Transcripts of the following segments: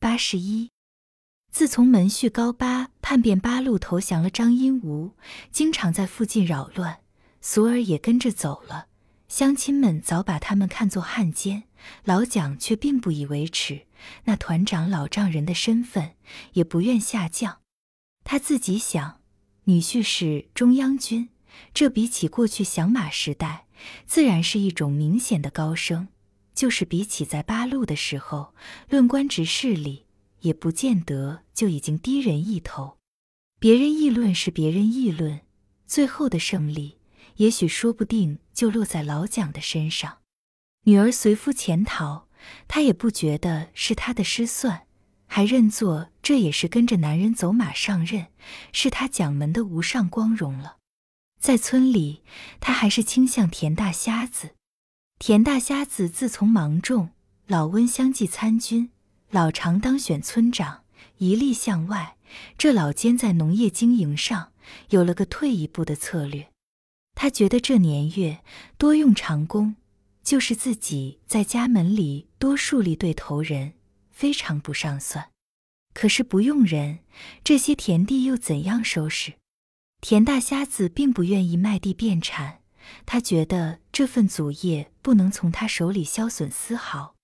八十一。自从门婿高八叛变八路投降了张英吾，经常在附近扰乱，俗儿也跟着走了。乡亲们早把他们看作汉奸，老蒋却并不以为耻。那团长老丈人的身份也不愿下降。他自己想，女婿是中央军，这比起过去响马时代，自然是一种明显的高升。就是比起在八路的时候，论官职势力。也不见得就已经低人一头，别人议论是别人议论，最后的胜利也许说不定就落在老蒋的身上。女儿随夫潜逃，他也不觉得是他的失算，还认作这也是跟着男人走马上任，是他蒋门的无上光荣了。在村里，他还是倾向田大瞎子。田大瞎子自从芒种，老温相继参军。老常当选村长，一力向外。这老奸在农业经营上有了个退一步的策略。他觉得这年月多用长工，就是自己在家门里多树立对头人，非常不上算。可是不用人，这些田地又怎样收拾？田大瞎子并不愿意卖地变产，他觉得这份祖业不能从他手里消损丝毫。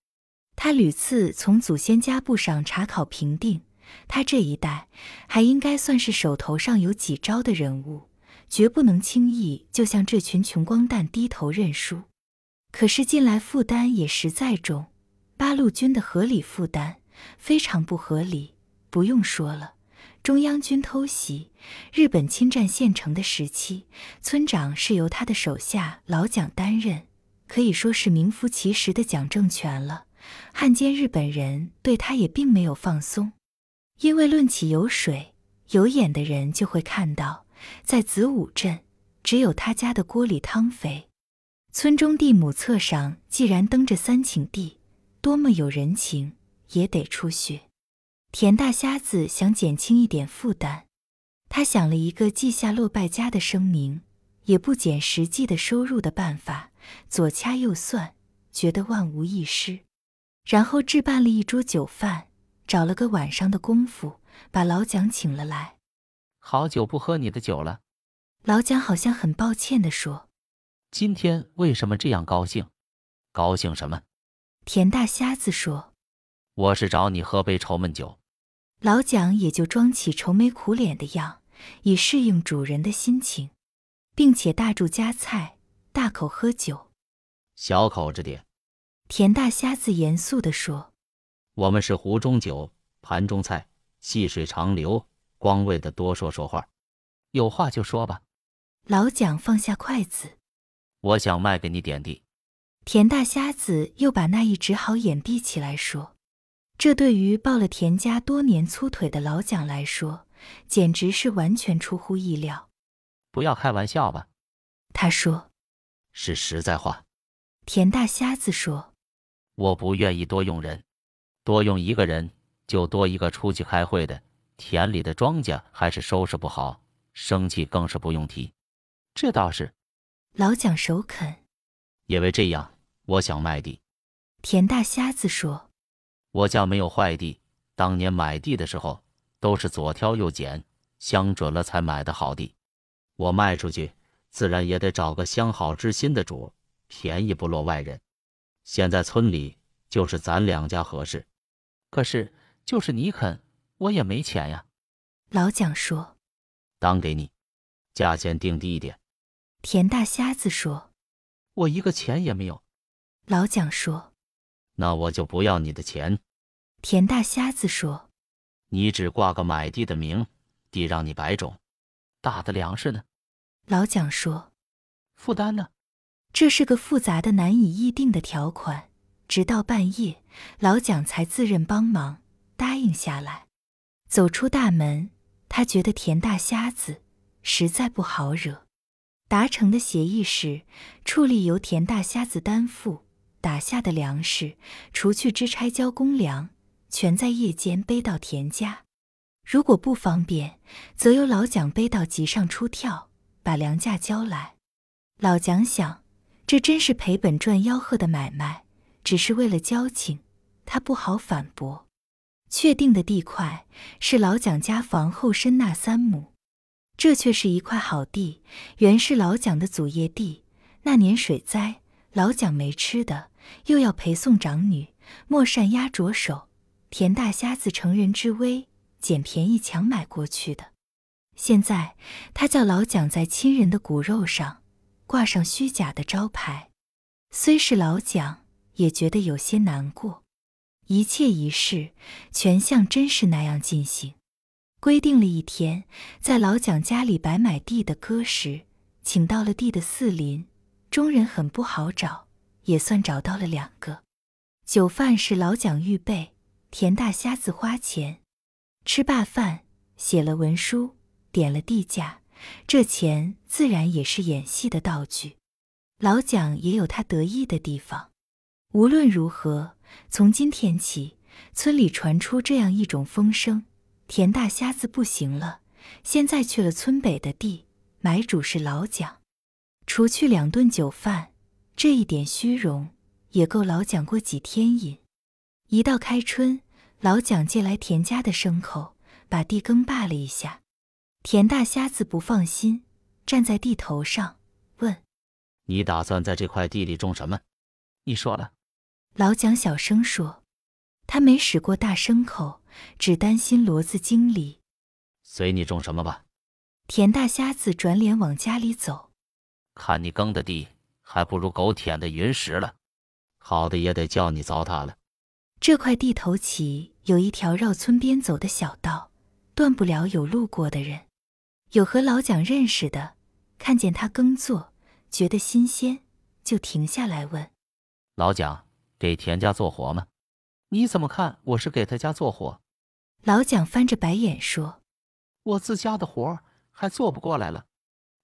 他屡次从祖先家簿上查考评定，他这一代还应该算是手头上有几招的人物，绝不能轻易就向这群穷光蛋低头认输。可是近来负担也实在重，八路军的合理负担非常不合理。不用说了，中央军偷袭日本侵占县城的时期，村长是由他的手下老蒋担任，可以说是名副其实的蒋政权了。汉奸日本人对他也并没有放松，因为论起有水有眼的人，就会看到，在子午镇只有他家的锅里汤肥。村中地亩册上既然登着三顷地，多么有人情，也得出血。田大瞎子想减轻一点负担，他想了一个记下落败家的声明，也不减实际的收入的办法，左掐右算，觉得万无一失。然后置办了一桌酒饭，找了个晚上的功夫，把老蒋请了来。好久不喝你的酒了，老蒋好像很抱歉地说：“今天为什么这样高兴？高兴什么？”田大瞎子说：“我是找你喝杯愁闷酒。”老蒋也就装起愁眉苦脸的样，以适应主人的心情，并且大箸夹菜，大口喝酒，小口着点。田大瞎子严肃地说：“我们是壶中酒，盘中菜，细水长流，光为的多说说话。有话就说吧。”老蒋放下筷子：“我想卖给你点地。”田大瞎子又把那一只好眼闭起来说：“这对于抱了田家多年粗腿的老蒋来说，简直是完全出乎意料。”不要开玩笑吧？他说：“是实在话。”田大瞎子说。我不愿意多用人，多用一个人就多一个出去开会的。田里的庄稼还是收拾不好，生气更是不用提。这倒是，老蒋首肯。因为这样，我想卖地。田大瞎子说：“我家没有坏地，当年买地的时候都是左挑右拣，相准了才买的好地。我卖出去，自然也得找个相好之心的主，便宜不落外人。”现在村里就是咱两家合适，可是就是你肯，我也没钱呀。老蒋说：“当给你，价钱定低一点。”田大瞎子说：“我一个钱也没有。”老蒋说：“那我就不要你的钱。”田大瞎子说：“你只挂个买地的名，地让你白种，大的粮食呢？”老蒋说：“负担呢？”这是个复杂的、难以议定的条款。直到半夜，老蒋才自认帮忙，答应下来。走出大门，他觉得田大瞎子实在不好惹。达成的协议是，处理由田大瞎子担负打下的粮食，除去支差交公粮，全在夜间背到田家。如果不方便，则由老蒋背到集上出跳，把粮价交来。老蒋想。这真是赔本赚吆喝的买卖，只是为了交情，他不好反驳。确定的地块是老蒋家房后身那三亩，这却是一块好地，原是老蒋的祖业地。那年水灾，老蒋没吃的，又要陪送长女，莫善压着手。田大瞎子乘人之危，捡便宜强买过去的。现在他叫老蒋在亲人的骨肉上挂上虚假的招牌，虽是老蒋，也觉得有些难过。一切仪式全像真是那样进行。规定了一天，在老蒋家里摆买地的歌时，请到了地的四邻，中人很不好找，也算找到了两个。酒饭是老蒋预备，田大瞎子花钱。吃罢饭，写了文书，点了地价，这钱自然也是演戏的道具。老蒋也有他得意的地方。无论如何。从今天起，村里传出这样一种风声：田大瞎子不行了，现在去了村北的地，买主是老蒋。除去两顿酒饭，这一点虚荣也够老蒋过几天瘾。一到开春，老蒋借来田家的牲口，把地耕罢了一下。田大瞎子不放心，站在地头上问：“你打算在这块地里种什么？你说了。”老蒋小声说：“他没使过大牲口，只担心骡子经理。随你种什么吧。”田大瞎子转脸往家里走。看你耕的地，还不如狗舔的云石了，好的也得叫你糟蹋了。这块地头起有一条绕村边走的小道，断不了有路过的人。有和老蒋认识的，看见他耕作，觉得新鲜，就停下来问老蒋。给田家做活吗？你怎么看？我是给他家做活。老蒋翻着白眼说：“我自家的活还做不过来了。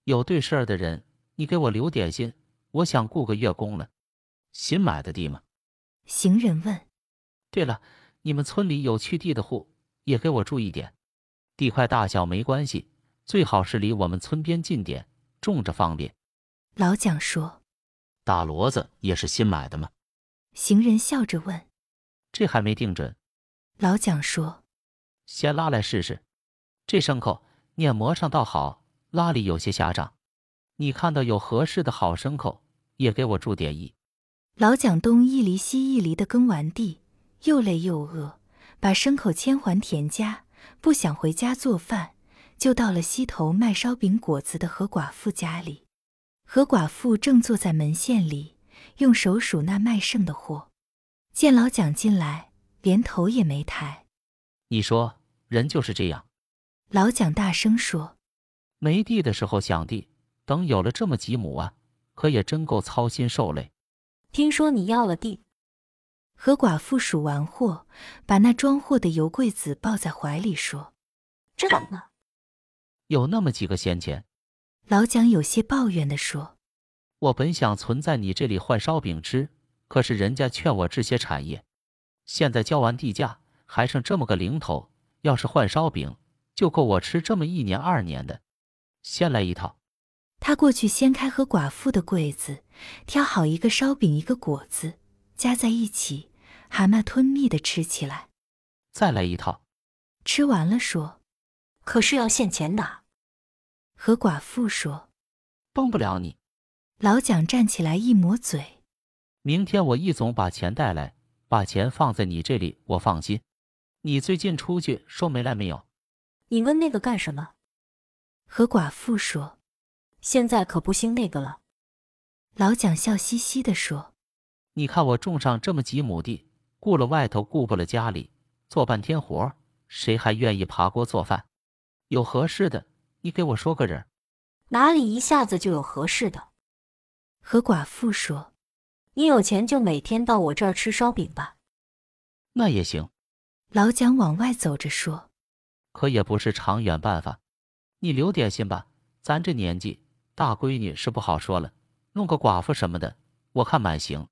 有对事儿的人，你给我留点心，我想雇个月工了。新买的地吗？”行人问：“对了，你们村里有去地的户，也给我注意点。地块大小没关系，最好是离我们村边近点，种着方便。”老蒋说：“大骡子也是新买的吗？”行人笑着问：“这还没定准。”老蒋说：“先拉来试试。这牲口碾磨上倒好，拉里有些狭长。你看到有合适的好牲口，也给我注点意。”老蒋东一犁西一犁的耕完地，又累又饿，把牲口牵还田家，不想回家做饭，就到了西头卖烧饼果子的何寡妇家里。何寡妇正坐在门线里。用手数那卖剩的货，见老蒋进来，连头也没抬。你说人就是这样。老蒋大声说：“没地的时候想地，等有了这么几亩啊，可也真够操心受累。”听说你要了地。何寡妇数完货，把那装货的油柜子抱在怀里说：“这呢？有那么几个闲钱。”老蒋有些抱怨地说。我本想存在你这里换烧饼吃，可是人家劝我置些产业。现在交完地价，还剩这么个零头，要是换烧饼，就够我吃这么一年二年的。先来一套。他过去掀开和寡妇的柜子，挑好一个烧饼，一个果子，夹在一起，蛤蟆吞蜜的吃起来。再来一套。吃完了说：“可是要现钱的。”和寡妇说：“帮不了你。”老蒋站起来一抹嘴，明天我易总把钱带来，把钱放在你这里，我放心。你最近出去说没来没有？你问那个干什么？和寡妇说，现在可不兴那个了。老蒋笑嘻嘻的说：“你看我种上这么几亩地，顾了外头，顾不了家里，做半天活，谁还愿意爬锅做饭？有合适的，你给我说个人。哪里一下子就有合适的？”和寡妇说：“你有钱就每天到我这儿吃烧饼吧。”那也行。老蒋往外走着说：“可也不是长远办法。你留点心吧，咱这年纪，大闺女是不好说了，弄个寡妇什么的，我看蛮行。